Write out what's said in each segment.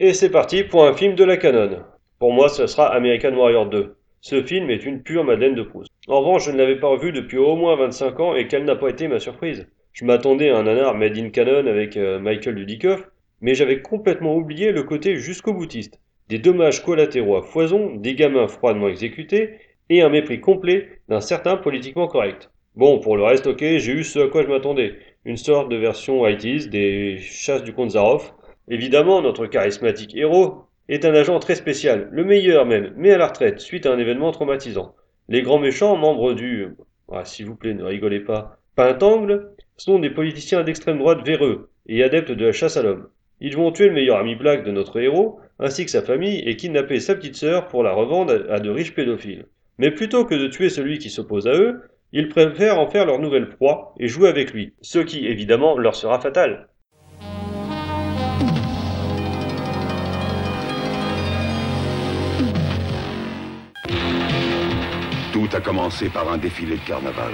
Et c'est parti pour un film de la canon. Pour moi, ce sera American Warrior 2. Ce film est une pure Madeleine de Proust. En revanche, je ne l'avais pas revu depuis au moins 25 ans et quelle n'a pas été ma surprise? Je m'attendais à un nanar made in canon avec euh, Michael Dudikoff, mais j'avais complètement oublié le côté jusqu'au boutiste. Des dommages collatéraux à foison, des gamins froidement exécutés, et un mépris complet d'un certain politiquement correct. Bon, pour le reste, ok, j'ai eu ce à quoi je m'attendais. Une sorte de version ITs des chasses du comte Zaroff. Évidemment, notre charismatique héros est un agent très spécial, le meilleur même, mais à la retraite, suite à un événement traumatisant. Les grands méchants, membres du... Ah, s'il vous plaît, ne rigolez pas. Pintangle, sont des politiciens d'extrême droite véreux et adeptes de la chasse à l'homme. Ils vont tuer le meilleur ami black de notre héros, ainsi que sa famille, et kidnapper sa petite sœur pour la revendre à de riches pédophiles. Mais plutôt que de tuer celui qui s'oppose à eux, ils préfèrent en faire leur nouvelle proie et jouer avec lui, ce qui évidemment leur sera fatal. A commencé par un défilé de carnaval.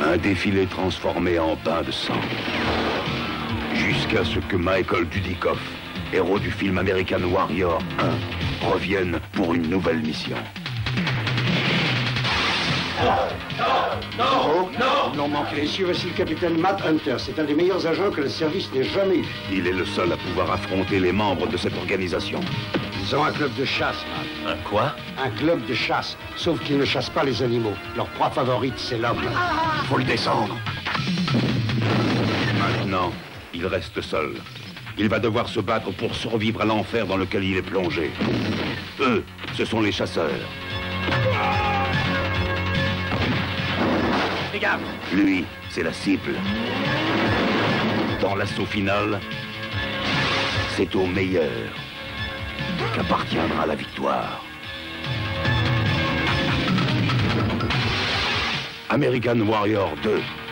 Un défilé transformé en bain de sang. Jusqu'à ce que Michael Dudikoff, héros du film American Warrior 1, revienne pour une nouvelle mission. Non, non, non, manquez. Messieurs, voici le capitaine Matt Hunter. C'est un des meilleurs agents que le service n'ait jamais eu. Il est le seul à pouvoir affronter les membres de cette organisation. Ils ont un club de chasse, Matt. Un quoi? Un club de chasse. Sauf qu'ils ne chassent pas les animaux. Leur proie favorite, c'est l'homme. Faut le descendre. Maintenant, il reste seul. Il va devoir se battre pour survivre à l'enfer dans lequel il est plongé. Eux, ce sont les chasseurs. Lui, c'est la cible. Dans l'assaut final, c'est au meilleur qu'appartiendra la victoire. American Warrior 2.